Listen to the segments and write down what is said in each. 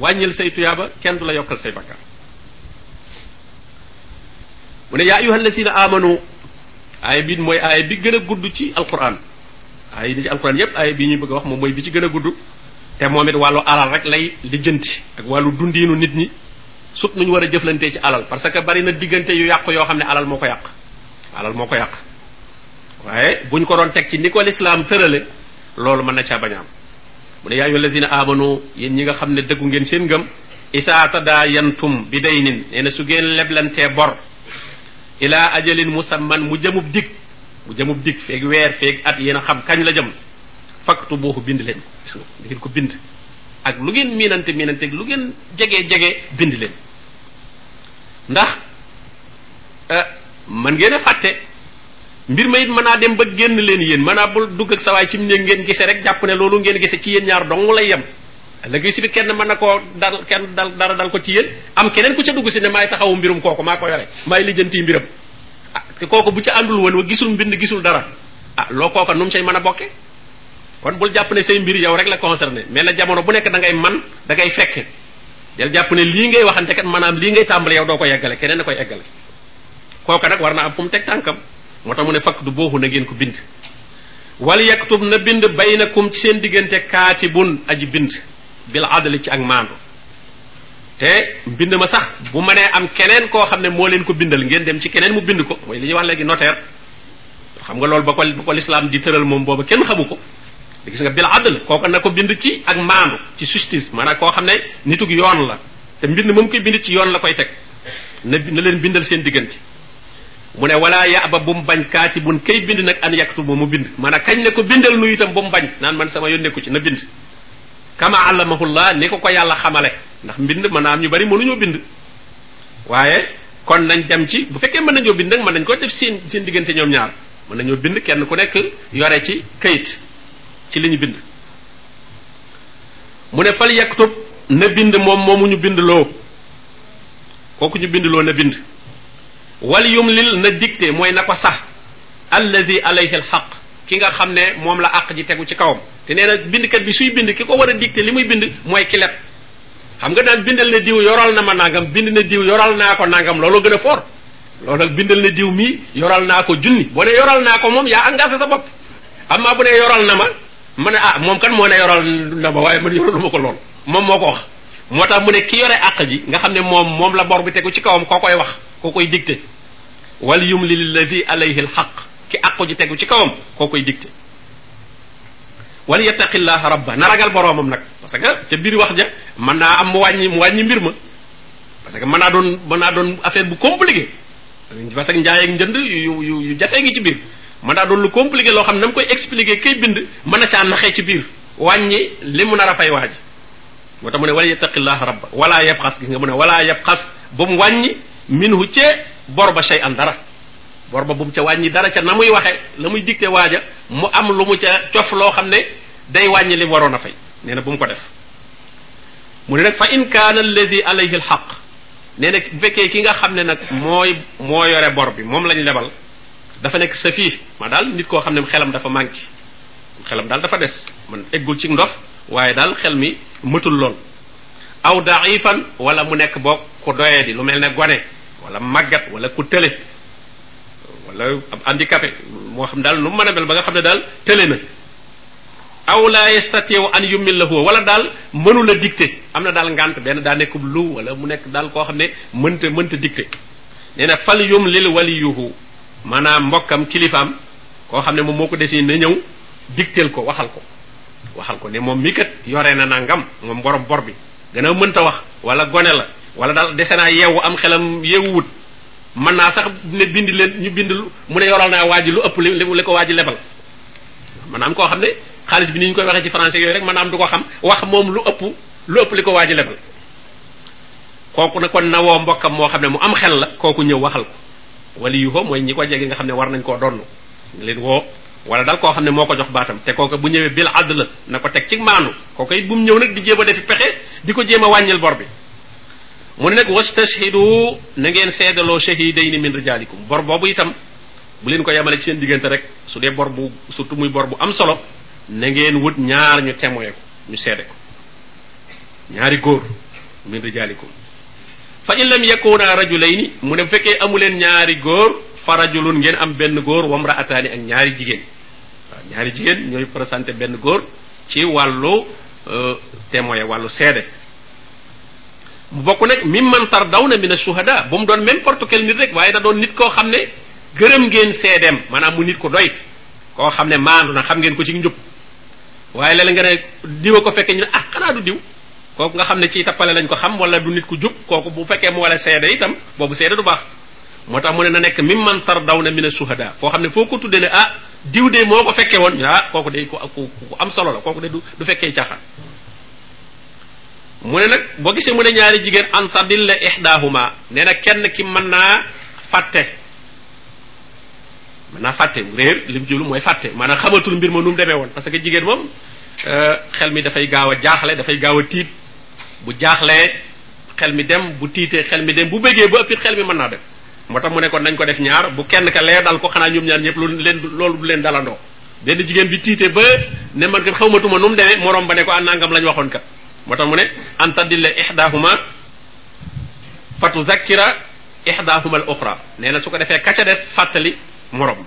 wàññil say tuyaaba kenn du la yokkal say bakkaar mu ne yaa ayuha alladina amanu aaya bi mooy aaya bi gën a gudd ci alquran aaya yi ci alquran yépp aaya bi ñuy bëgg a wax moom mooy bi ci gën a gudd te moom it wàllu alal rek lay lijjanti ak wàllu dundiinu nit ñi sut nuñ war a jëflantee ci alal parce que bari na diggante yu yàq yoo xam ne alal moo ko yàq alal moo ko yàq waaye buñ ko doon teg ci ni ko lislaam tërale loolu mën na caa bañ a am mu ne yaa ayyuha lazina amanu yéen ñi nga xam ne dëggu ngeen seen ngëm isaa tadaa yantum bi day nin nee na su ngeen leblantee bor ilaa ajalin musamman mu jëmub dig mu jëmub dig feeg weer feeg at yéen a xam kañ la jëm faktu booxu bind leen ko gis nga da ngeen ko bind ak lu ngeen miinante miinante lu ngeen jege jege bind leen ndax man ngeen a fàtte mbir ma it mën naa dem ba génn leen yéen mën naa bul dugg ak sa waay ci mu ne ngeen gise rek jàpp ne loolu ngeen gise ci yéen ñaar dong lay yem léegi si bi kenn mën na koo dal kenn dal dara dal ko ci yéen am keneen ku ca dugg si ne maay taxawu mbirum kooku maa ko yore maay lijjanti mbiram ah te kooku bu ca àndul woon wa gisul mbind gisul dara ah loo kooka nu mu say mën a bokke kon bul jàpp ne say mbir yow rek la concerné mais la jamono bu nekk da ngay man da ngay fekke del jàpp ne lii ngay waxante kat maanaam lii ngay tàmbale yow doo ko yeggale keneen da koy eggale kooka nag war naa am fu mu teg tànkam moo tax mu ne fakk du booxu na ngeen ko bind wal yaktub na bind baynakum ci seen diggante kaatibun aji bind bil adali ci ak maandu te mbind ma sax bu mënee am keneen koo xam ne moo leen ko bindal ngeen dem ci keneen mu bind ko mooy li ñuy wax léegi notaire xam nga loolu ba ko ba ko lislaam di tëral moom booba kenn xamu ko gis nga bil adl kooka na ko bind ci ak maandu ci justice maanaam koo xam ne nitug yoon la te mbind moom koy bind ci yoon la koy teg na na leen bindal seen diggante mu ne wala yaaba bu mu bañ kaati bun kay bind nag an yaktu bu mu bind man a kañ ne ko bindal nu itam bu mu bañ naan man sama yoon nekku ci na bind kama allamahullah ni ko ko yàlla xamale ndax mbind mën naa am ñu bari mënuñoo bind waaye kon nañ dem ci bu fekkee mën nañoo bind nag mën nañ ko def seen seen diggante ñoom ñaar mën nañoo bind kenn ku nekk yore ci kayit ci li ñu bind mu ne fal yaktub na bind moom moomu ñu bind loo kooku ñu bind loo na bind wal yumlil na dicté mooy na ko sax allazi alayhi alxaq ki nga xam ne moom la àq ji tegu ci kawam te nee na bindkat bi suy bind ki ko war a dicté li muy bind mooy ki leb xam nga naan bindal na diw yoral na ma nangam bind na diw yoral naa ko nangam looloo gën a foor loolu nag bindal na diw mii yoral naa ko junni boo ne yoral naa ko moom yaa engagé sa bopp amma bu ne yoral na ma ma ne ah moom kan moo ne yoral na ma waaye man yoralu ma ko lool moom moo ko wax moo tax mu ne ki yore àq ji nga xam ne moom moom la bor bi tegu ci kawam koo koy wax koo koy dicté wal yum lillazi alayhi alxaq ki àqu ji tegu ci kawam koo koy dicté wal yattaqillaha rabba na ragal boroomam nag parce que ca biir wax ja mën naa am mu wàññi mu wàññi mbir ma parce que mën naa doon mën naa doon affaire bu compliqué parce que njaay ak njënd yu yu yu jafee ngi ci biir man daa doon lu compliqué loo xam ne na mu koy expliqué kay bind mën na caa naxee ci biir wàññi li mu nar a fay waaji moo tax mu ne wala yattaqillaha rabba wala yabxas gis nga mu ne wala yabxas ba mu wàññi minhu ca bor ba shay an dara bor ba bu mu ca wàññi dara ca na muy waxe la muy dicté waaja mu am lu mu ca cof loo xam ne day wàññi li mu waroon a fay nee na bu mu ko def mu ne nag fa in kaana alladi alayhi alxaq nee na bu fekkee ki nga xam ne nag mooy moo yore bor bi moom lañ lebal dafa nekk sa fii ma daal nit koo xam ne xelam dafa manqué xelam daal dafa des man eggul ci ndox waaye daal xel mi mëtul lool aw daifan wala mu nekk boog ku doyee di lu mel ne gone wala màggat wala ku tële wala ab handicapé moo xam daal lu mu mën a mel ba nga xam ne daal tële na aw la yastatiw an yummil la huwa wala daal mënu la dicté am na daal ngànt benn daa nekkub lu wala mu nekk daal koo xam ne mënta mënta dicté nee na fal yum lil waliyuhu maanaam mbokkam kilifaam koo xam ne moom moo ko desi na ñëw dictel ko waxal ko waxal ko ne moom mi kat yore na nangam moom borom bor bi gannaaw mënta wax wala gone la wala daal dese naa yeewu am xelam yeewuwut mën naa sax ne bind leen ñu bind mu ne yoral naa waa ji lu ëpp li li ko waa ji lebal maanaam koo xam ne xaalis bi ni ñu koy waxee ci français yooyu rek maanaam du ko xam wax moom lu ëpp lu ëpp li ko waaj a lebal kooku nag kon na woo mbokkam moo xam ne mu am xel la kooku ñëw waxal ko wali yu ko mooy ñi ko jege nga xam ne war nañ koo donn leen woo wala dal koo xam ne moo ko jox baatam te kooku bu ñëwee bil àdd la na ko teg ci maanu kooku it bu mu ñëw nag di jéem a defi pexe di ko jéem a wàññil bor bi mu ne nag wastashhidu na ngeen seedaloo shahidayni min rijalikum bor boobu itam bu leen ko yemale ci seen diggante rek su dee bor bu surtout muy bor bu am solo na ngeen wut ñaar ñu témoin ko ñu seede ko ñaari góor min rijaalikum fa in lam yakuna rajulayni mu ne bu fekkee amu leen ñaari góor fa rajulun ngeen am benn góor wamra ataani ak ñaari jigéen waaw ñaari jigéen ñooy présenté benn góor ci wàllu euh, témoin wàllu seede mu bokk nag mi man tar daw na mina shuhada ba mu doon n'importe quel nit rek waaye da doon nit koo xam ne gërëm ngeen seedeem maanaam mu nit ko doy koo xam ne maandu na xam ngeen ko ci njub waaye léeg nga ne diwa ko fekkee ñu ne ah xanaa du diw kooku nga xam ne ci tappale lañ ko xam wala du nit ku jub kooku bu fekkee mu wala seede itam boobu seede du baax moo tax mu ne na nekk mi man tar daw na mina shuhada foo xam ne foo ko tuddee ne ah diw de moo ko fekkee woon ah kooku de ku am solo la kooku de du du fekkee caaxaan mu ne nag boo gisee mu ne ñaari jigéen an tadilla ihdaahuma nee na kenn ki mën naa fàtte mën naa fàtte réer li mu jublu mooy fàtte maanaam xamatul mbir ma nu mu demee woon parce que jigéen moom euh, xel mi dafay gaaw a jaaxle dafay gaaw a tiit bu jaaxlee xel mi dem bu tiitee xel mi dem bu bëggee ba ëppit xel mi mën naa dem moo tax mu ne kon nañ ko def ñaar bu kenn ka lee dal ko xanaa ñoom ñaar ñëpp lu leen loolu du leen dalandoo benn jigéen bi tiite ba ne man kat xawmatuma nu mu demee morom ba ne ko ah nangam lañ waxoon kat moo tax mu ne an tadilla ihdahuma fa tuzakkira ihdahuma al uxra nee na su ko defee kaca des fàttali morom ma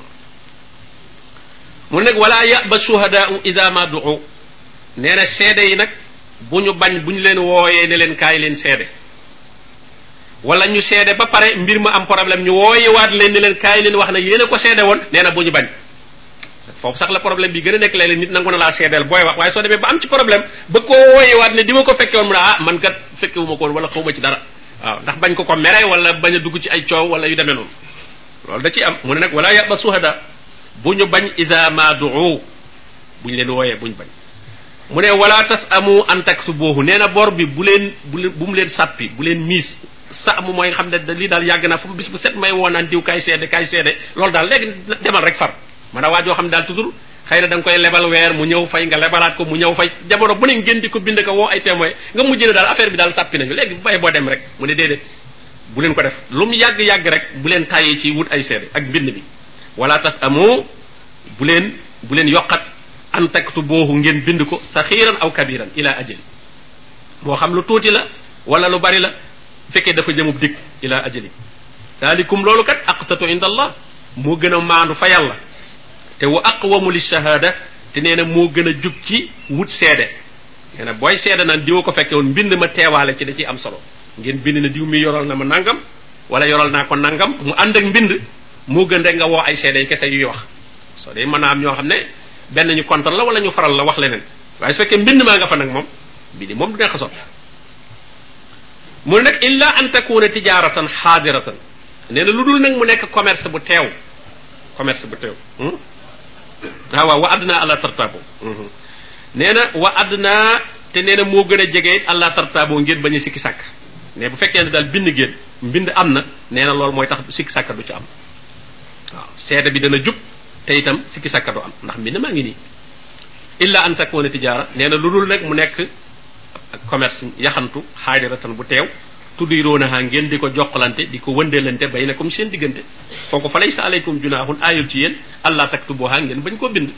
mu ne nag wala yaba shuhadaau ida ma duu nee na seede yi nag bu ñu bañ bu ñu leen wooyee ne leen kaay leen seede wala ñu seede ba pare mbir ma am problème ñu wooyewaat leen ne leen kaay leen wax na yéen a ko seede woon nee na bu ñu bañ foofu sax la problème bi gën a nekk léeg-léeg nit nangu na laa seedeel booy wax waaye soo demee ba am ci problème ba koo wooyewaat ne di ma ko fekke woon mu ne ah man kat fekke wu ma ko woon wala xaw ma ci dara waaw ndax bañ ko ko mere wala bañ a dugg ci ay coow wala yu demee noonu loolu da ciy am mu ne nag wala yaba suhada bu ñu bañ isa ma duu bu ñu leen wooyee bu ñu bañ mu ne wala tas amu an taktubuhu nee na bor bi bu leen bu mu leen sàppi bu leen miis sa mu mooy xam ne lii daal yàgg naa fu mu bis bu set may woo naan diw kaay seede kaay seede loolu daal léegi demal rek far man a waajoo xam ne daal toujours xëy na da nga koy lebal weer mu ñëw fay nga lebalaat ko mu ñëw fay jamono bu ne ngeen di ko bind ko woo ay témoin nga mujj ne daal affaire bi daal sàppi nañu léegi bay boo dem rek mu ne déedéet bu leen ko def lu mu yàgg-yàgg rek bu leen tàyyee ci wut ay seede ak mbind bi wala tas amoo bu leen bu leen yokkat an taktu boohu ngeen bind ko saxiiran aw kabiran ila ajali moo xam lu tuuti la wala lu bari la fekkee dafa jëmub dikk ila ajali saalikum loolu kat aqsatu inda allah moo gën a maandu fa yàlla te wa aqwamu li shahada te nee na moo gën a jub ci wut seede nee na booy seede naan diwa ko fekke woon mbind ma teewaale ci da ciy am solo ngeen bind na diw mi yoral na ma nangam wala yoral naa ko nangam mu ànd ak mbind moo gën rek nga woo ay seede kese yuy wax soo dee mën naa am ñoo xam ne benn ñu kontar la wala ñu faral la wax leneen waaye su fekkee mbind maa nga fa nag moom bi di moom du neex a soppi mu ne nag illa an takuna tijaratan xaadiratan nee na lu dul nag mu nekk commerce bu teew commerce bu teew hmm? ah waaw wa adna ala tartabo hmm. nee na wa adna te nee na moo gën a jege allah tartaaboo ngeen bañ a sikki sàkk ne bu fekkee ne daal bind ngeen mbind am na nee na loolu mooy tax sikki sàkk du ci am waaw seede bi dana jub te itam sikki sàkk du am ndax mbind maa ngi nii illa an takuna tijaara nee na lu dul nag mu nekk ak commerce yaxantu xaajaratan bu teew tudduy roonaha ngeen di ko jokkalante di ko wëndeelante bay na comme seen diggante kooku fa laysa aleykum junaaxun aayul ci yéen allah taktubuha ngeen bañ koo bind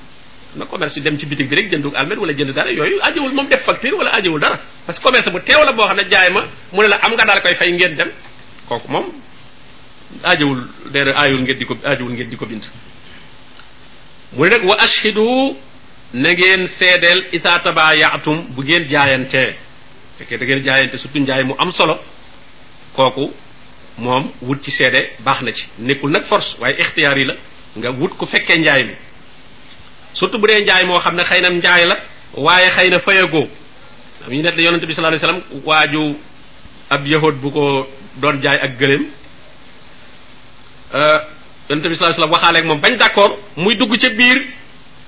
na commerce bi dem ci bitig bi rek jëndu almet wala jënd dara yooyu ajowul moom def facture wala ajowul dara parce que commerce bu teew la boo xam ne jaay ma mu ne la am nga daal koy fay ngeen dem kooku moom ajowul dee aayul ngeen di ko ajowul ngeen di ko bind mu ne nag wa ashhidu na ngeen seedeel isaa tabaa yaatum bu ngeen jaayantee fekkee da ngeen jaayante surtout njaay mu am solo kooku moom wut ci seede baax na ci nekkul nag force waaye ixtiyaar yi la nga wut ku fekkee njaay mi surtout bu dee njaay moo xam ne xëy na njaay la waaye xëy na fayagoo am ñu net la yonente bi sallallahu alayhi wasallam waaju ab yahud bu ko doon jaay ak gëléem yonente bi sallallahu alayhi wasallam waxaaleeg moom bañ d'accord muy dugg ca biir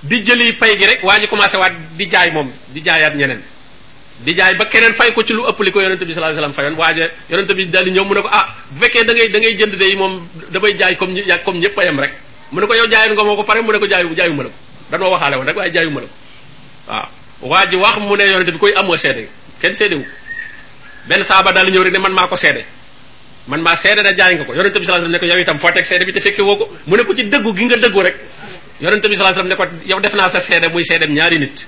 di jëli pay gi rek waa ji commencé waat di jaay moom di jaayaat ñeneen di jaay ba keneen fay ko ci lu ëpp li ko yonente bi sallallahu alayhi wasallam fayoon waaja yonente bi daal di ñëw mu ne ko ah bu fekkee da ngay da ngay jënd day moom damay jaay comme ñi comme ñëpp a yem rek mu ne ko yow jaayoon nga moo ko pare mu ne ko jaayu jaayu ma la ko danoo waxaale woon rek waaye jaayu ma la ko waaw waa ji wax mu ne yonente bi koy amoo seede kenn seede wu benn saaba daal di ñëw rek ne man maa ko seede man maa seede na jaay nga ko yonente bi sallallahu alayhi wasallam ne ko yow itam foo teg seede bi te fekke woo ko mu ne ko ci dëggu gi nga dëggu rek yonente bi sallallahu alayhi wasallam ne ko yow def naa sa seede muy seedem ñaari nit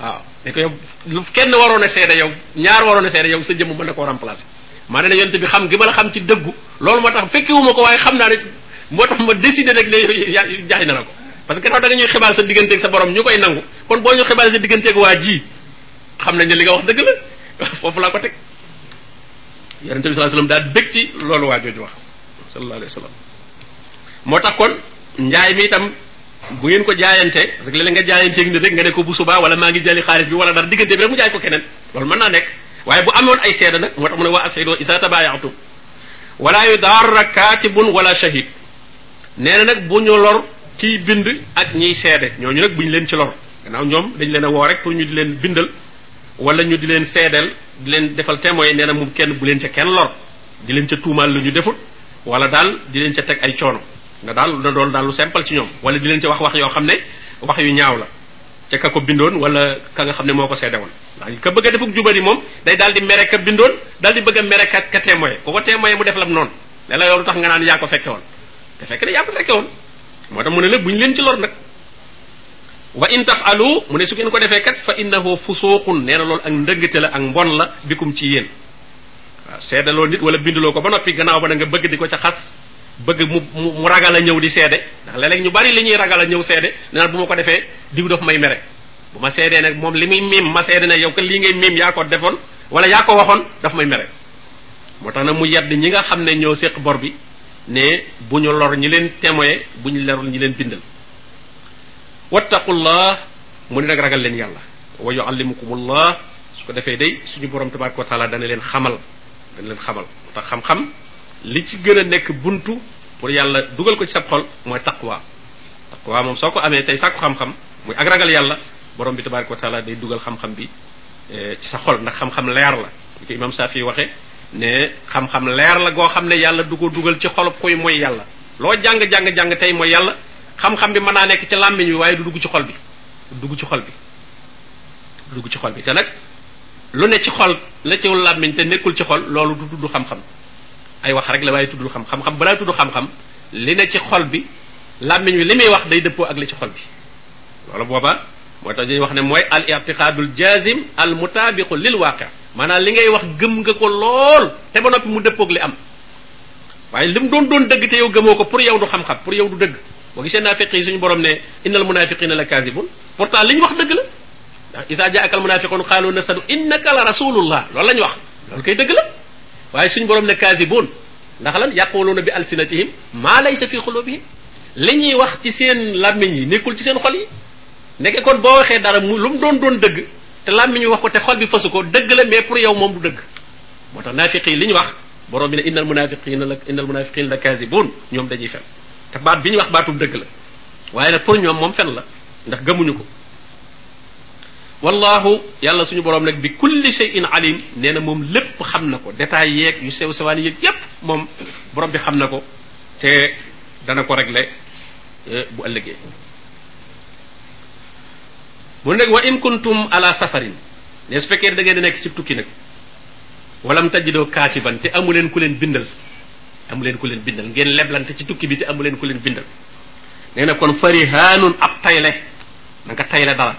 waaw ne ko yow lu kenn waroon a seede yow ñaar waroon a seede yow sa jëmm mën na koo remplacer maa ne la yonente bi xam gi ma la xam ci dëggu loolu moo tax fekkewuma ko waaye xam naa ne moo tax ma décidé rek ne jaay na la ko parce que gannaaw da nga ñuy xibaar sa digganteeg sa borom ñu koy nangu kon boo ñu xibaar sa digganteeg waa ji xam nañ ne li nga wax dëgg la foofu laa ko teg yonente bi sallallahu alayhi wasallam daal bég ci loolu waa jooju wax sallallahu alayhi wasallam moo tax kon njaay mi itam bu ngeen ko jaayante parce que léeg nga jaayanteeg nit rek nga ne ko bu subaa wala maa ngi jëli xaalis bi wala dara diggante bi rek mu jaay ko keneen loolu mën naa nekk waaye bu amoon ay seede nag moo tax mu ne waa asaydo isa tabaayaatum wala yu daara kaatibun wala shahid nee na nag bu ñu lor kiy bind ak ñiy seede ñooñu nag bu ñu leen ci lor gannaaw ñoom dañ leen a woo rek pour ñu di leen bindal wala ñu di leen seedeel di leen defal témoin nee na moom kenn bu leen ca kenn lor di leen ca tuumaal lu ñu defut wala daal di leen ca teg ay coono na daal na doon daal lu simple ci ñoom wala di leen ca wax wax yoo xam ne wax yu ñaaw la ca ka ko bindoon wala ka nga xam ne moo ko seede woon ndax ka bëgg a defuk jubari moom day daal di mere ka bindoon daal di bëgg a mere ka ka témoye ku ko témoye mu def lam noonu ne la yow lu tax nga naan yaa ko fekke woon te fekk ne yaa ko fekke woon moo tax mu ne la buñ leen ci lor nag wa in tafalu mu ne su ngeen ko defee kat fa innahu fusuqun nee na loolu ak ndëngate la ak mbon la bikum ci yéen waaw seedaloo nit wala binduloo ko ba noppi gannaaw ba da nga bëgg di ko ca xas bëgg mu mu ragal a ñëw di seede ndax léeg ñu bari li ñuy ragal a ñëw seede naan bu ma ko defee diw daf may mere bu ma seedee nag moom li muy miim ma seede ne yow que lii ngay miim yaa ko defoon wala yaa ko waxoon daf may mere moo tax nag mu yedd ñi nga xam ne ñoo séq bor bi ne bu ñu lor ñi leen témoye bu ñu lorul ñi leen bindal wattaqullah mu ne nag ragal leen yàlla wa yuallimukumullah su ko defee day suñu borom tabaraka wa taala dana leen xamal dana leen xamal moo tax xam-xam li ci gën a nekk buntu pour yàlla dugal ko ci sab xol mooy taqwa taqwa moom soo ko amee tey sàkku xam-xam muy ak ragal yàlla borom bi tabaraka wa taala day dugal xam-xam bi ci sa xol ndax xam-xam leer la li ko imam Safi waxe ne xam-xam leer la goo xam ne yàlla du ko dugal ci xolub koy mooy yàlla loo jàng-jàng-jàng tey mooy yàlla xam-xam bi mën naa nekk ci làmmiñ bi waaye du dugg ci xol bi dugg ci xol bi dugg ci xol bi te nag lu ne ci xol la ci làmmiñ te nekkul ci xol loolu du tudd xam-xam ay wax rek la waaye tuddul xam xam-xam balaa tudd xam-xam li ne ci xol bi làmmiñ wi li muy wax day dëppoo ak li ci xol bi loolu booba moo tax dañuy wax ne mooy al i'tiqadul jazim al mutabiqu lil waqi maanaam li ngay wax gëm nga ko lool te ba noppi mu dëppoog li am waaye li mu doon doon dëgg te yow gëmoo ko pour yow du xam-xam pour yow du dëgg boo gisee naafiq yi suñu borom ne innal munafiqina la kaasibun pourtant li ñu wax dëgg la ndax isa jaaka al munafiqun qaalu nasadu innaka la rasulullah loolu la ñu wax loolu koy dëgg la waaye suñu borom ne kaasibun ndax lan yaquluuna bi alsinatihim maa laysa fi xulubihim li ñuy wax ci seen làmmiñ yi nekkul ci seen xol yi nekke kon boo waxee dara mu lu mu doon doon dëgg te làmmiñ yi wax ko te xol bi fasu ko dëgg la mais pour yow moom du dëgg moo tax naafiq yi li ñu wax borom bi ne innal munafiqina la innal munafiqina la kaasibun ñoom dañuy fen te baat bi ñu wax baatub dëgg la waaye nag pour ñoom moom fen la ndax gëmuñu ko wallahu yàlla suñu borom nag bi kulli shay'in alim nee na moom lépp xam na ko détails yeeg yu sew sewaan yeeg yépp moom borom bi xam na ko te dana ko régler euh, bu ëllëgee mu nekk wa in kuntum ala safarin ne su fekkee da ngeen di nekk ci tukki nag walam tajidoo kaatiban te amu leen ku leen bindal amu leen ku leen bindal ngeen leblante ci tukki bi te amu leen ku leen bindal nee na kon farihaanun ab tayle na nga tayle dara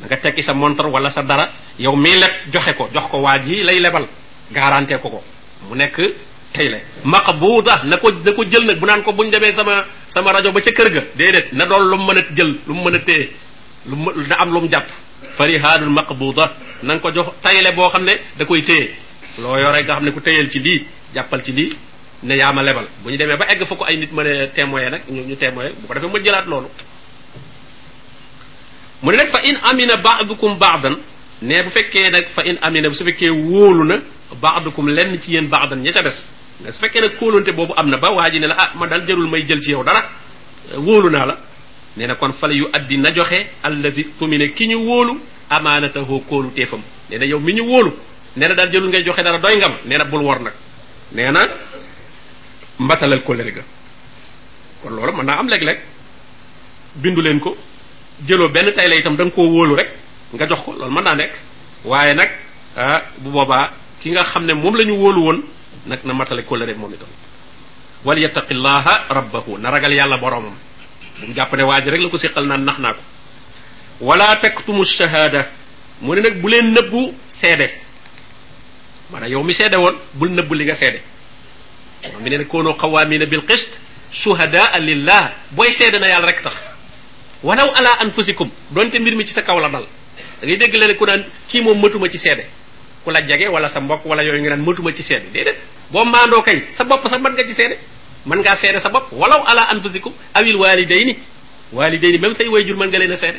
na nga tekki sa montre wala sa dara yow mii leb joxe ko jox ko waa ji lay lebal garanté ko ko mu nekk tayle maqbuuda na ko na ko jël nag bu naan ko buñ demee sama sama rajo ba ca kër ga déedéet na doon lu mu mën a jël lu mu mën a téye lu mu na am lu mu jàpp farihaanun maqbuuda na nga ko jox tayle boo xam ne da koy téye loo yore nga xam ne ku téyeel ci lii jàppal ci lii ne yaa ma lebal bu ñu demee ba egg fa ko ay nit ma ne témoin nag ñu ñu témoin bu ko defee ma jëlaat loolu mu ne nag fa in amina baadukum baadan ne bu fekkee nag fa in amina su fekkee wóolu na baadukum lenn ci yéen baadan ña ca des ne su fekkee nag kóolonte boobu am na ba waa ji ne la ah man daal jarul may jël ci yow dara wóolu naa la nee na kon fale yu addi na joxe allazi tumine ki ñu wóolu amaanatahu kóolu téefam nee na yow mi ñu wóolu nee na daal jëlul ngay joxe dara doy ngam nee na bul wor nag nee na mbatalal kóllëre ga kon loolu mën naa am léeg-léeg bindu leen ko jëloo benn tay la itam da nga koo wóolu rek nga jox ko loolu mën naa nekk waaye nag ah bu boobaa ki nga xam ne moom la ñu wóolu woon nag na matale kóllëre moom itam wal yattaqillaha rabbahu na ragal yàlla boromam bu mu jàpp ne waa ji rek la ko séqal naan nax naa ko wala taktumu shahada mu ne nag bu leen nëbbu seede maanaam yow mi seede woon bul nëbbu li nga seede moom mi ne nag koonoo xawaamina bil qist suhadaa lillah booy seede na yàlla rek tax walaw ala anfusikum donte mbir mi ci sa kaw la dal da ngay dégg leen ku naan kii moom matuma ci seede ku la jege wala sa mbokk wala yooyu nga naan matuma ci seede déedéet boo maandoo kay sa bopp sax mën nga ci seede mën ngaa seede sa bopp walaw ala anfusikum awil walidayni walidayni même say wayjur mën nga leen a seede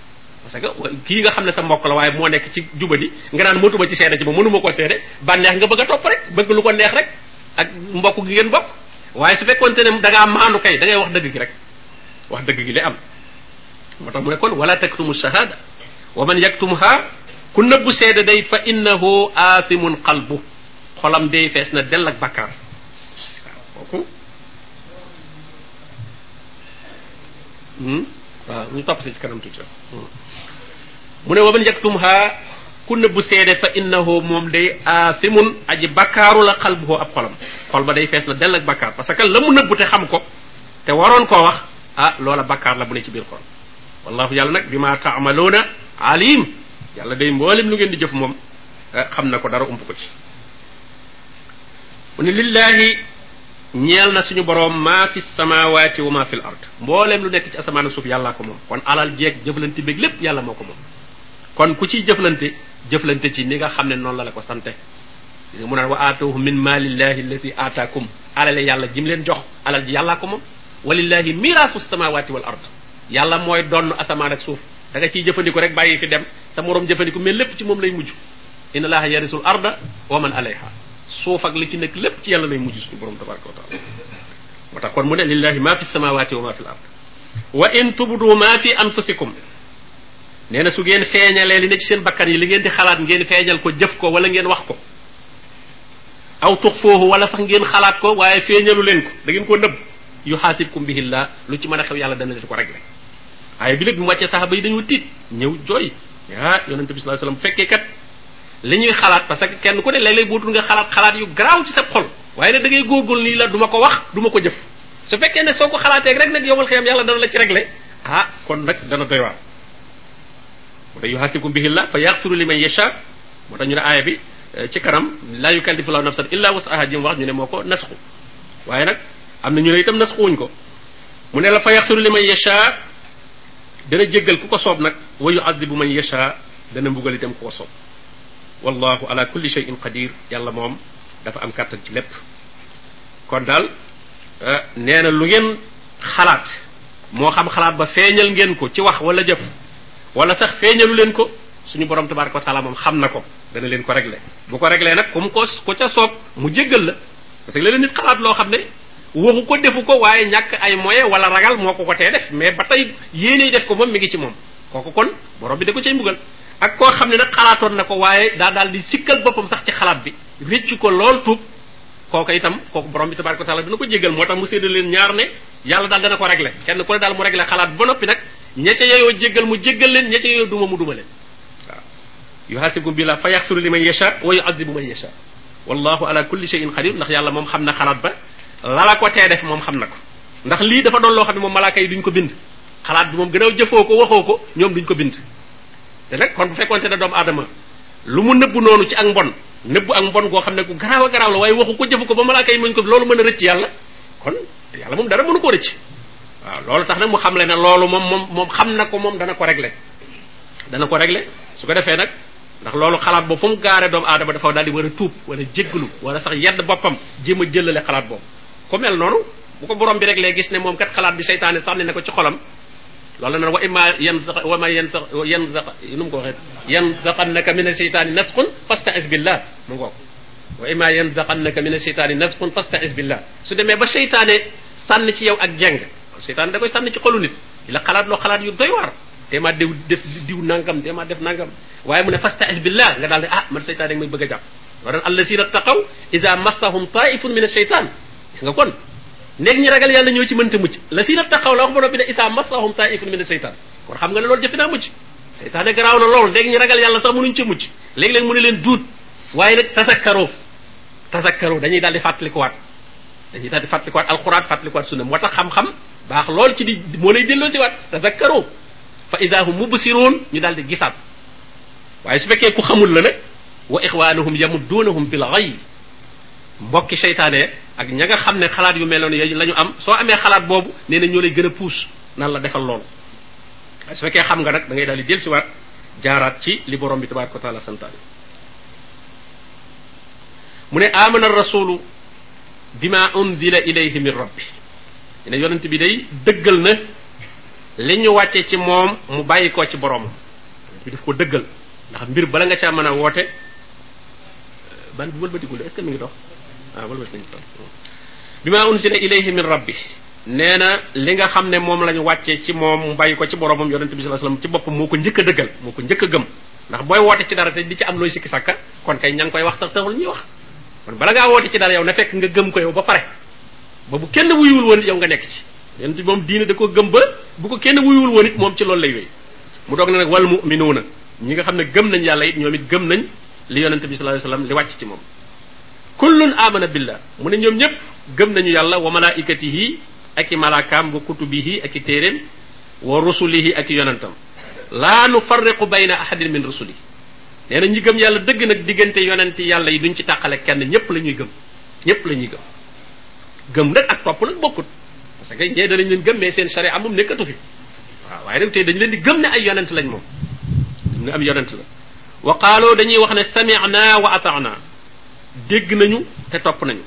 parce que kii nga xam ne sa mbokk la waaye moo nekk ci jubadi nga naan mootuma ci seede ci ba mënuma ko seede bànneex nga bëgg a topp rek bëgg lu ko neex rek ak mbokk gi ngeen bokk waaye su fekkoonte ne da ngaa maandu kay da ngay wax dëgg gi rek wax dëgg gi li am moo tax mu ne kon wala taktumu shahada wa man yaktumha ku nëbbu seede day fa innahu aathimun qalbu xolam day fees na dell ak bakkaar waaw kooku hmm? waaw ñu topp si ci kanam tuuti hmm. mu ne waman yaktumha ku nëbbu seede fa innahu moom day aasimun aji bakkaaru la xalbuhu ab xolam xol ba day fees la dell ak bakkaar parce que la mu nëbbu te xam ko te waroon koo wax ah loola bakkaar la bu ne ci biir xol wallahu yàlla nag bi ma taamaloona alim yàlla day mboolem lu ngeen di jëf moom eh, xam na ko dara ump ko ci mu ne lillahi ñeel na suñu boroom maa fi samaawaati wa maa fil ard mbooleem lu nekk ci asamaan ak suuf yàllaa ko moom kon alal jeeg jëflante beeg lépp yàlla moo ko moom kon ku ciy jëflante jëflante ci ni nga xam ne noonu la la ko sante gis nga mu naan wa aatoohu min maalillahi allazi aataakum alale yàlla jim leen jox alal ji yàllaa ko moom walillahi miraasu samaawaati wal ard yàlla mooy donn asamaan ak suuf da nga ciy jëfandiku rek bàyyi fi dem sa moroom jëfandiku mais lépp ci moom lay mujj inna laaha yarisul arda wa man alayha suuf ak li ci nekk lépp ci yàlla lay mujj suñu borom tabaraka wa taala moo tax kon mu ne lillahi ma fi samawati wa ma fi l ard wa in tubdu ma fi anfusikum nee na su ngeen feeñalee li ne ci seen bakkan yi li ngeen di xalaat ngeen feeñal ko jëf ko wala ngeen wax ko aw tux foofu wala sax ngeen xalaat ko waaye feeñalu leen ko da ngeen ko nëbb yu xaasibkum bihillah lu ci mën a xew yàlla dana leen ko réglé waaye bi léegi mu wàccee saxaaba yi dañoo tiit ñëw jooy ah yonente bi sallallahu alayhi wasallam fekkee kat li ñuy xalaat parce que kenn ku ne léeg-léeg bootul nga xalaat xalaat yu garaaw ci sa xol waaye nag da ngay góorgóorlu nii la duma ko wax duma ko jëf su fekkee ne soo ko xalaatee rek nag yowmal xiyam yàlla dana la ci réglé ah kon nag dana doy waar moo tax yuhasibukum bihi llah fa yaxfiru liman yasha moo tax ñu ne aaya bi eh, ci kanam laa yukallifu llahu nafsan illa wasaha jëm wax ñu ne moo ko nasxu waaye nag am na ñu ne itam nasxuwuñ ko mu ne la fa yaxfiru liman yasha dana jéggal ku ko soob nag wa yuadibu man yasha dana mbugal itam ku ko soob wallahu ala kulli shay'in qadir yàlla moom dafa am kàttan ci lépp kon daal eh, nee na lu ngeen xalaat moo xam xalaat ba feeñal ngeen ko ci wax wala jëf wala sax feeñalu leen ko suñu borom tabaraka wa taala moom xam na ko dana leen ko régler bu ko régler nag comme ko ko ca soob mu jéggal la parce que léeg-léeg nit xalaat loo xam ne waxu ko defu ko waaye ñàkk ay moyen wala ragal moo ko ko tee def mais ba tey yéeney def ko moom mi ngi ci moom kooku kon borom bi da ko cay mbugal ak koo xam ne nag xalaatoon na ko waaye daa daal di sikkal boppam sax ci xalaat bi rëccu ko lool tuub kooku itam kooku borom bi tabaraka taala dina ko jégal moo tax mu séddal leen ñaar ne yàlla daal dana ko régler kenn ku ne daal mu régler xalaat ba noppi nag ña ca yeyoo jégal mu jégal leen ña ca yeyoo duma mu duma leen waaw yuhasibu billah fa yaxfiru liman yasha wa yuazibu man yasha wallahu ala kulli shay'in qadir ndax yàlla moom xam na xalaat ba lala ko tee def moom xam na ko ndax lii dafa doon loo xam ne moom malaaka yi duñ ko bind xalaat bi moom gën a jëfoo ko waxoo ko ñoom duñ ko bind te nag kon bu fekkonte ne doomu aadama lu mu nëbbu noonu ci ak mbon nëbbu ak mbon goo xam ne ku garaaw a garaaw la waaye waxu ko jëfu ko ba malaaka yi mañ ko loolu mën a rëcc yàlla kon yàlla moom dara mënu ko rëcc waaw loolu tax nag mu xamle ne loolu moom moom moom xam na ko moom dana ko régler dana ko régler su ko defee nag ndax loolu xalaat boobu fu mu gaaree doomu aadama dafa daal di war a tuub wala jégglu wala sax yedd boppam jéem a jëlale xalaat boobu ku mel noonu bu ko borom bi rek lay gis ne moom kat xalaat bi seytaane sànni na ko ci xolam loolu na wa imma yan sax wa ma yan sax yan sax nu mu ko waxee yan zaqannaka min aseytaani nasqun fastaiz billah mu ngoog wa imma yan zaqannaka min aseytaani nasqun fastaiz billah su demee ba seytaane sànni ci yow ak jeng seytaane da koy sànni ci xolu nit di la xalaat loo xalaat yu doy war te ma diw def diw nangam te ma def nangam waaye mu ne fasta'iz billah nga daal ne ah man seytaan rek may bëgg a jàpp wa doon allazina taqaw iza massahum taifun min ash-shaytan gis nga kon néeg ñi ragal yàlla ñoo ci mënta mucc la si na taxaw la wax ba noppi ne isa massahum taifun min seytaan kon xam nga ne loolu jafe naa mucc seytaane garaaw na lool néeg ñi ragal yàlla sax mënuñ ci mucc léegi-léeg mu ne leen duut waaye nag tasakkaroo tasakkaroo dañuy daal di fàttalikuwaat dañuy daal di fàttalikuwaat alxuraan fàttalikuwaat sunna moo tax xam-xam baax lool ci di moo lay delloo si waat tazakkaru fa iza hum mubsiruun ñu daal di gisaat waaye su fekkee ku xamul la nag wa ixwaanuhum yamudduunahum bil ghayy mbokki seytaane ak ña nga xam ne xalaat yu mel noonu la ñu am soo amee xalaat boobu nee na ñoo lay gën a puus nan la defal loolu waaye su fekkee xam nga nag da ngay daal di dellusiwaat jaaraat ci li borom bi tabaraka wa taala santaane mu ne amana rasulu bima unzila ilayhi min rabbi ne yonent bi day dëggal na li ñu wàcce ci moom mu bàyyi ko ci boroomam bi daf ko dëggal ndax mbir bala nga caa mën a woote euh, ban bi wëlbatigul est-ce que mi ngi dox waaw ah, wëlbati nañu dox bi ma unsila ilayhi min rabbi nee na li nga xam ne moom la ñu wàccee ci moom mu bàyyi ko ci boroomam yonent bi sallallahu alayhi wasallam ci boppam moo ko njëkk a dëggal moo ko njëkk a gëm ndax booy woote ci dara te di ci am looy sikki sàkka kon kay ña ngi koy wax sax taxul ñuy wax kon bala ngaa woote ci dara yow na fekk nga gëm ko yow ba pare ba bu kenn wuyuwul woon yow nga nekk ci yonent bi moom diine da ko gëm ba bu ko kenn wuyuwul woon it moom ci loolu lay wéy mu doog na nag wal muminuuna ñi nga xam ne gëm nañ yàlla it ñoom it gëm nañ li yonente bi sallallahu alayhi wasallam li wàcc ci moom kullun amana billah mu ne ñoom ñëpp gëm nañu yàlla wa malaikatihi ak i malaakaam wa kutubihi ak i téeréem wa rusulihi ak i yonentam laa nu farriqu bayna ahadin min rusuli nee na ñi gëm yàlla dëgg nag diggante yonenti yàlla yi duñ ci tàqale kenn ñëpp la ñuy gëm ñëpp la ñuy gëm gëm nag ak topp nag bokkut parce que ñee danañ leen gëm mais seen sariya moom nekkatu fi waaw waaye nag tey dañ leen di gëm ne ay yonent lañ moom ne am yonent la wa qaaloo dañuy wax ne sami'na wa ata'na dégg nañu te topp nañu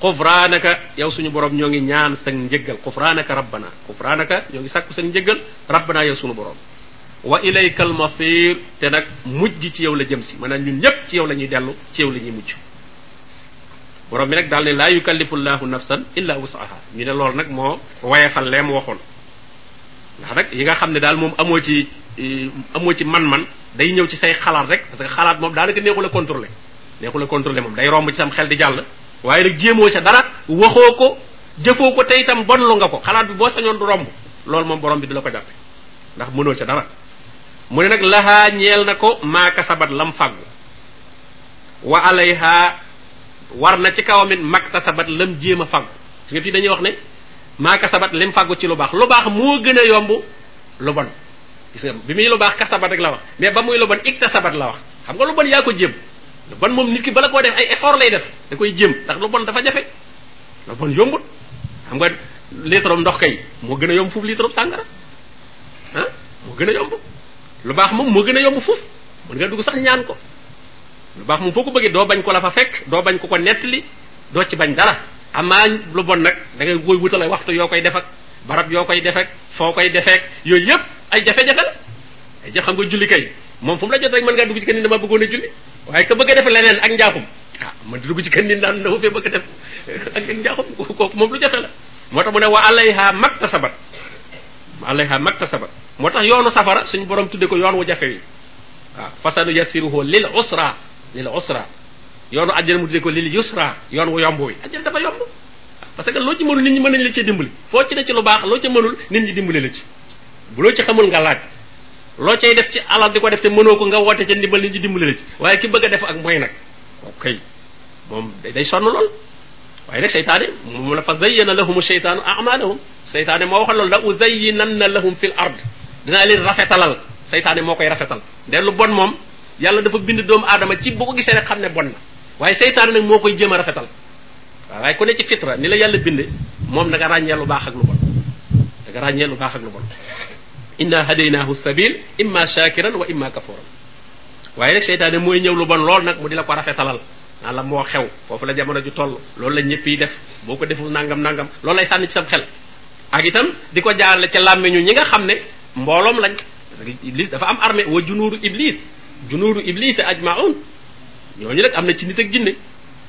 xufraanaka yow suñu borom ñoo ngi ñaan sa njëggal xufraanaka rabbana xufraanaka ñoo ngi sàkku sa njëggal rabbana yow suñu borom wa ilayka al masir te nag mujj gi ci yow la jëm si maanaam ñun ñëpp ci yow la ñuy dellu ci yow la ñuy mujj borom bi nag daal ne laa yukallifu llahu nafsan illa wusaha ñu ne loolu nag moo wayefal lee mu waxoon ndax nag yi nga xam ne daal moom amoo ci eh, amoo ci man-man day ñëw ci say xalaat rek parce que xalaat moom daanaka neexul a contrôler neexul a contrôler moom day romb ci sam xel di jàll waaye nag jéemoo ca dara waxoo ko jëfoo ko te itam bonlu nga ko xalaat bi boo sañoon du romb loolu moom borom bi du la ko jàppe ndax mënoo ca dara mu ne nag lahaa ñeel na ko maa kasabat lam fàggu wa alayha war na ci kawam it mag tasabat lam jéem a faggu su nga fii dañuy wax ne maa kasabat lim faggu ci lu baax lu baax moo gën a yomb lu bon gis nga bi muy lu baax kasabat rek la wax mais ba muy lu bon iktasabat la wax xam nga lu bon yaa ko jéem lu bon moom nit ki bala koo def ay effort lay def da koy jéem ndax lu bon dafa jafe lu bon yombut xam nga litre ndox kay moo gën a yomb foofu litre sàngara ah moo gën a yomb lu baax moom moo gën a yomb foofu mën nga dugg sax ñaan ko lu baax moom foo ko bëggee doo bañ ko la fa fekk doo bañ ko ko nettali doo ci bañ dara amaa lu bon nag da ngay koy wutal ay waxtu yoo koy def ak barab yoo koy defek foo koy defeek yooyu yëpp ay jafe-jafe la ay ja xam nga julli kay moom fu mu la jot rek mën ngaa dugg ci kenn ni dama bëggoon a julli waaye ka bëgg a def leneen ak njaaxum ah man di dugg ci kenn ni naan dama fee bëgg a def ak ak njaaxum kooku moom lu jafe la moo tax mu ne wa alayha maktasabat wa alayha maktasabat moo tax yoonu safara suñu borom tudde ko yoon wu jafe wi waaw fasanu yasiruhu lil usra lil usra yoonu àjjana mu tuddee ko lil yusra yoon wu yomb wi àjjana dafa yomb parce que loo ci mënul nit ñi mën nañu la cee dimbali foo ci ne ci lu baax loo ci mënul nit ñi dimbali la ci bu loo ci xamul nga laaj loo cay def ci alal di ko def te mënoo ko nga woote ca ndimbal nit ñi dimbali la ci waaye ki bëgg a def ak mooy nag ok moom day sonn lool waaye nag seytaane mu la fa zayyana lahum seytaanu amalahum seytaane moo waxal loolu la uzayyinanna lahum fil ard dinaa leen rafetalal seytaane moo koy rafetal de lu bon moom yàlla dafa bind doomu aadama ci bu ko gisee rek xam ne bon na waaye seytaane nag moo koy jéem a rafetal waaw waaye ku ne ci fitra ni la yàlla binde moom da nga ràññee lu baax ak lu bon da nga ràññee lu baax ak lu bon inna hadaynaahu sabil imma shakiran wa imma kafuran waaye nag seytaane mooy ñëw lu bon lool nag mu di la ko rafetalal naa la moo xew foofu la jamono ju toll loolu la ñëpp yi def boo ko deful nangam nangam loolu lay sànni ci sam xel ak itam di ko jaarale ca làmmiñu ñi nga xam ne mbooloom lañ parce que iblis dafa am armée wa junuudu iblis junuudu iblis ajmaun ñooñu nag am na ci nit ak jinne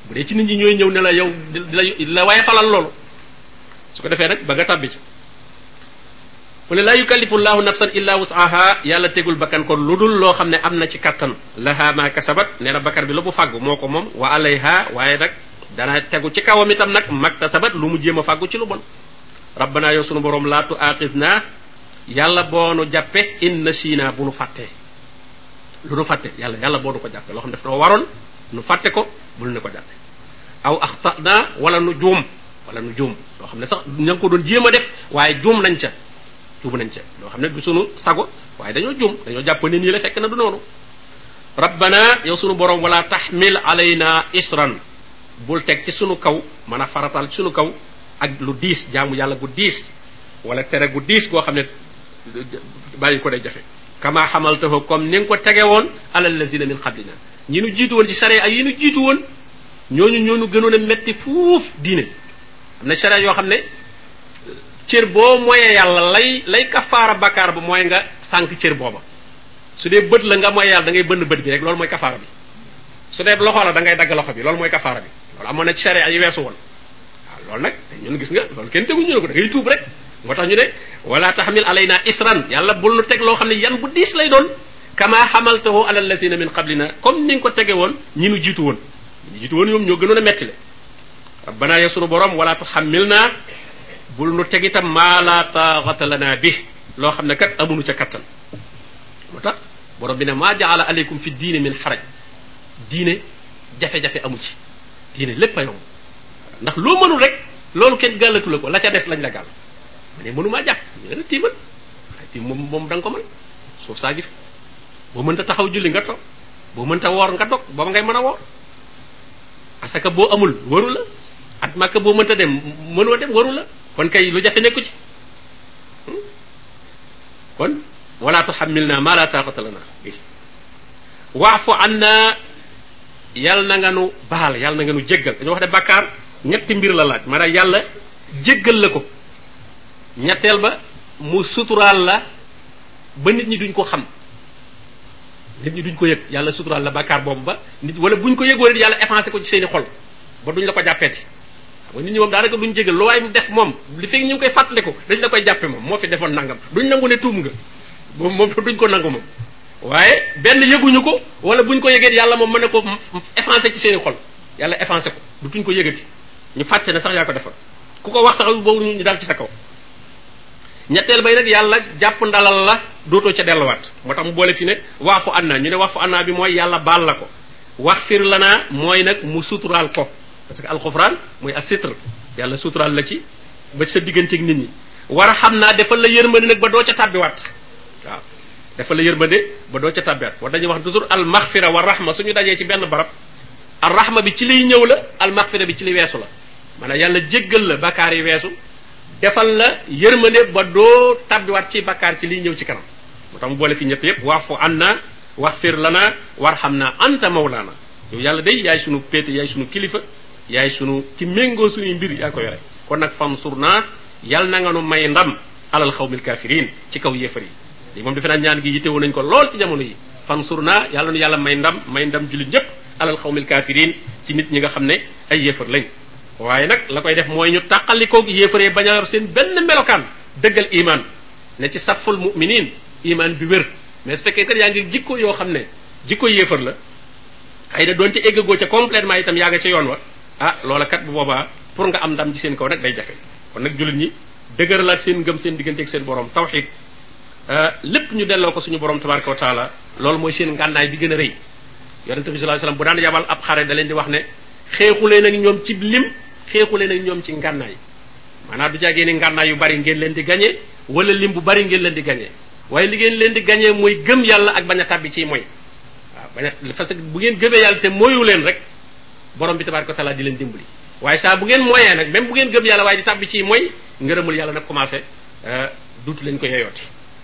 bu dee ci nit ñi ñooy ñëw ne la yow di la waaye falal loolu su ko defee nag ba nga tàbbi ci mu ne laa yukallifu llahu nafsan illa wusaha yàlla tegul bakkan kon lu dul loo xam ne am na ci kattan laha ma kasabat nee na bakkan bi la mu fàggu moo ko moom wa alayha waaye nag dana tegu ci kawam itam nag maktasabat lu mu jéem a fàggu ci lu bon rabbana yow sunu borom laatu aqis naa yàlla boonu jàppe inna siina bu nu fàttee lu nu fàtte yàlla yàlla boonu ko jàppe loo xam ne daf noo waroon nu fàtte ko bul ne ko jàppe aw axta naa wala nu juum wala nu juum loo xam ne sax ña ngi ko doon jéem a def waaye juum nañ ca juum nañ ca loo xam ne du sunu sago waaye dañoo juum dañoo jàpp ne nii la fekk na du noonu rabbana yow sunu borom wala taxmil alayna isran bul teg ci sunu kaw mën a faratal ci sunu kaw ak lu diis jaamu yàlla gu diis wala tere gu diis goo xam ne bàyyi ko day jafe kama xamaltahu comme ni nga ko tege woon alal lazina min qablina ñi nu jiitu woon ci sare ak yi nu jiitu woon ñooñu ñoonu gënoon a metti fuuf diine am na sharia yoo xam ne cër boo moyee yàlla lay lay kafaara bakkaar ba mooy nga sànq cër booba su dee bët la nga moy yàlla da ngay bënn bët bi rek loolu mooy kafaara bi su dee loxo la da ngay dagg loxo bi loolu mooy kafaara bi loolu amoon na ci sharia yi weesu woon waaw loolu nag ñun gis nga loolu kenn teguñu ko da ngay tuub rek moo tax ñu ne wala taxmil alayna isran yàlla bul nu teg loo xam ne yan bu diis lay doon kama xamaltahu ala allasina min qablina comme ni nga ko tege woon ñi nu jiitu woon ñi jiitu woon ñoom ñoo gënoon a metti le rabbana ya sunu borom wala tuxammil naa bul nu teg itam maa laa taaxata lana bi loo xam ne kat amunu ca kattan moo tax borom bi ne maa jaala aleykum fi diine min xaraj diine jafe-jafe amu ci diine lépp a yomb ndax loo mënul rek loolu kenn gàllatu la ko la ca des lañ la gàll ma ne mënumaa jàpp tiimal ci moom moom da nga ko mën suuf saa gi fi boo mënta taxaw julli nga toog boo mënta woor nga dog booba ngay mën a woor parce que boo amul waru la at màkk boo mënta dem mënoo dem waru la kon kay lu jafe nekku ci kon wala tuhammilna ma la taqata lana bi waafu anna yàlla na nga nu baal yàlla na nga nu jéggal dañu wax ne bàkkaar ñetti mbir la laaj maanaam yàlla jéggal la ko ñetteel ba mu suturaal la ba nit ñi duñ ko xam nit ñi duñ ko yëg yàlla suturaal la bàkkaar boobu ba nit wala buñ ko yëgoo yàlla effacé ko ci seeni xol ba duñ la ko jàppeeti xam nga nit ñi moom daanaka duñ jégal lu waaye mu def moom li fekk ñu ngi koy fàttaliku dañ la koy jàppe moom moo fi defoon nangam duñ nangu ne tuum nga moom moom duñ ko nangu moom waaye benn yëguñu ko wala buñ ko yëgee yàlla moom mën na ko effacé ci seeni xol yàlla effacé ko dutuñ ko yëgati ñu fàtte ne sax yaa ko defoon ku ko wax sax boobu ñu dal ci sa kaw ñetteel bay nag yàlla jàpp ndalal la dootoo ca delluwaat moo tax mu boole fi ne waafu anna ñu ne waafu anna bi mooy yàlla baal la ko wax fir lanaa mooy nag mu suturaal ko parce que alxufraan mooy as sitr yàlla suturaal la ci ba sa digganteeg nit ñi war a xam naa defal la yërmande nag ba doo ca tàbbiwaat waaw dafa la yërmande ba doo ca tàbbiwaat war dañuy wax toujours al maxfira wa rahma suñu dajee ci benn barab al rahma bi ci liy ñëw la al maxfira bi ci li weesu la maanaam yàlla jéggal la bakkaar yi weesu defal la yërmande ba doo tabbiwaat ci bakkaar ci liy ñëw ci kanam moo tax mu boole fi ñett yépp waafu an na wax fir la naa war xam naa anta mawlaana yow yàlla day yaay sunu péete yaay sunu kilifa yaay sunu ki méngoo suñuy mbir yaa ko yore kon nag fan sur naa yàlla na nga nu may ndam alal xawmil kafirin ci kaw yéefar yi lii moom defe naa ñaan gi yittewu nañ ko lool ci jamono yi fan sur naa yàlla nu yàlla may ndam may ndam jullit ñépp alal xawmil kafirin ci nit ñi nga xam ne ay yéefar lañ waaye nag la koy def mooy ñu tàqalikoog yéefaree bañ a yor seen benn melokaan dëggal iman ne ci saful muminin iman bi wér mais su fekkee kat yaa ngi jikko yoo xam ne jikko yéefar la xëy na doonte éggagoo ca complètement itam yaa nga ca yoon wa ah loola kat bu boobaa pour nga am ndam ci seen kaw nag day jafe kon nag jullit ñi dëgëralaat seen ngëm seen digganteeg seen borom tawxid euh, lépp ñu delloo ko suñu borom tabaraka wa taala loolu mooy seen ngànnaay bi gën a rëy yonente bi sallallahu alayhi wasallam bu daan yabal ab xare da leen di wax ne xeexu leen ak ñoom ci lim xeexu leen ak ñoom ci ngànnaay maanaam du jàggee ni ngànnaay yu bari ngeen leen di gañee wala lim bu bari ngeen leen di gañee waaye li ngeen leen di gañee mooy gëm yàlla ak bañ a tàbbi ciy mooy waaw bañ a parce que bu ngeen gëmee yàlla te mooyu leen rek borom bi tabaraka wa taala di leen dimbali waaye saa bu ngeen moyee nag même bu ngeen gëm yàlla waaye di tàbbi ciy mooy ngërëmul yàlla nag commencé duutu leen ko yeyooti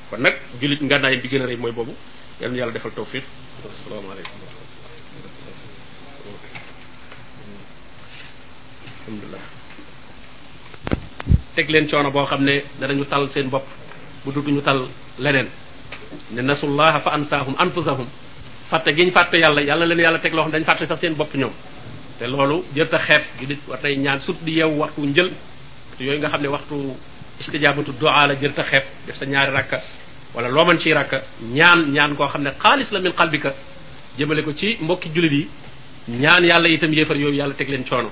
kon nag jullit ngànnaayam bi gën a rëy mooy boobu yal na yàlla defal tawfiq asalaamaaleykum alhamdulilah teg leen coono boo xam ne danañu tal seen bopp bu dutuñu tal leneen ne nasullaha fa ansaahum anfusahum fàtte giñ fàtte yàlla yàlla leen yàlla teg loo xam dañ fàtte sax seen bopp ñoom te loolu jër ta xeeb gi di war tey ñaan sut di yeew waxtu njël yooyu nga xam ne waxtu istijaabatu du'a la jër ta xeeb def sa ñaari rakka wala loo mën ciy rakka ñaan ñaan koo xam ne xaalis la min xalbika jëmale ko ci mbokki jullit yi ñaan yàlla itam yéefar yooyu yàlla teg leen coono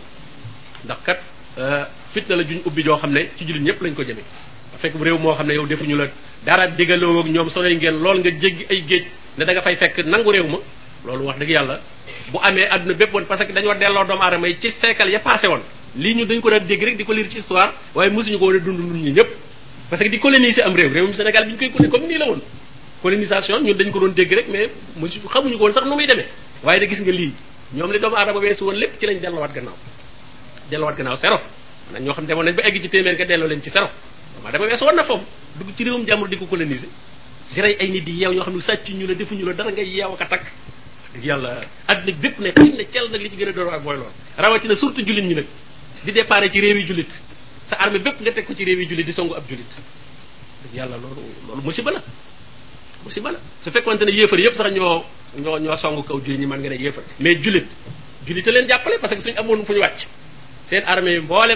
ndax kat euh, fitna la juñ ubbi joo xam ne ci jullit ñëpp lañ ko jëmee fekk réew moo xam ne yow defuñu la dara digaloo ak ñoom soloy ngeen lool nga jéggi ay géej ne da nga fay fekk nangu réew ma loolu wax dëgg yàlla bu amee àdduna bépp woon parce que dañoo delloo doomu aadama yi ci siècle ya passé woon lii ñu dañ ko daan dégg rek di ko lire ci histoire waaye mosuñu ko woon a dund ñun ñi ñëpp parce que di coloniser am réew réewum Sénégal bi ñu koy coloniser comme nii la woon colonisation ñun dañ ko doon dégg rek mais mosu xamuñu ko woon sax nu muy demee waaye da gis nga lii ñoom li doomu aadama weesu woon lépp ci lañ delluwaat gannaaw delluwaat gannaaw sero maanaam ñoo xam demoon nañ ba egg ci téeméer nga delloo leen ci sero doomu aadama weesu woon na foofu dugg ci réewum jàmbur di ko coloniser di rey ay nit di yeew ñoo xam ne sàcc ñu la defuñu la dara ngay yeew ak a takk dëgg yàlla àddina bépp ne xëy na cel nag li ci gën a doon ak mooy loolu rawatina surtout jullit ñi nag di déparé ci réew yi jullit sa armée bépp nga teg ko ci réew yi jullit di songu ab jullit dëgg yàlla loolu loolu musiba la musiba la su fekkonte ne yéefar yëpp sax ñoo ñoo ñoo songu kaw jullit ñi mën nga ne yéefar mais jullit jullit a leen jàppale parce que suñu amoon fu ñu wàcc seen armée yi mboolem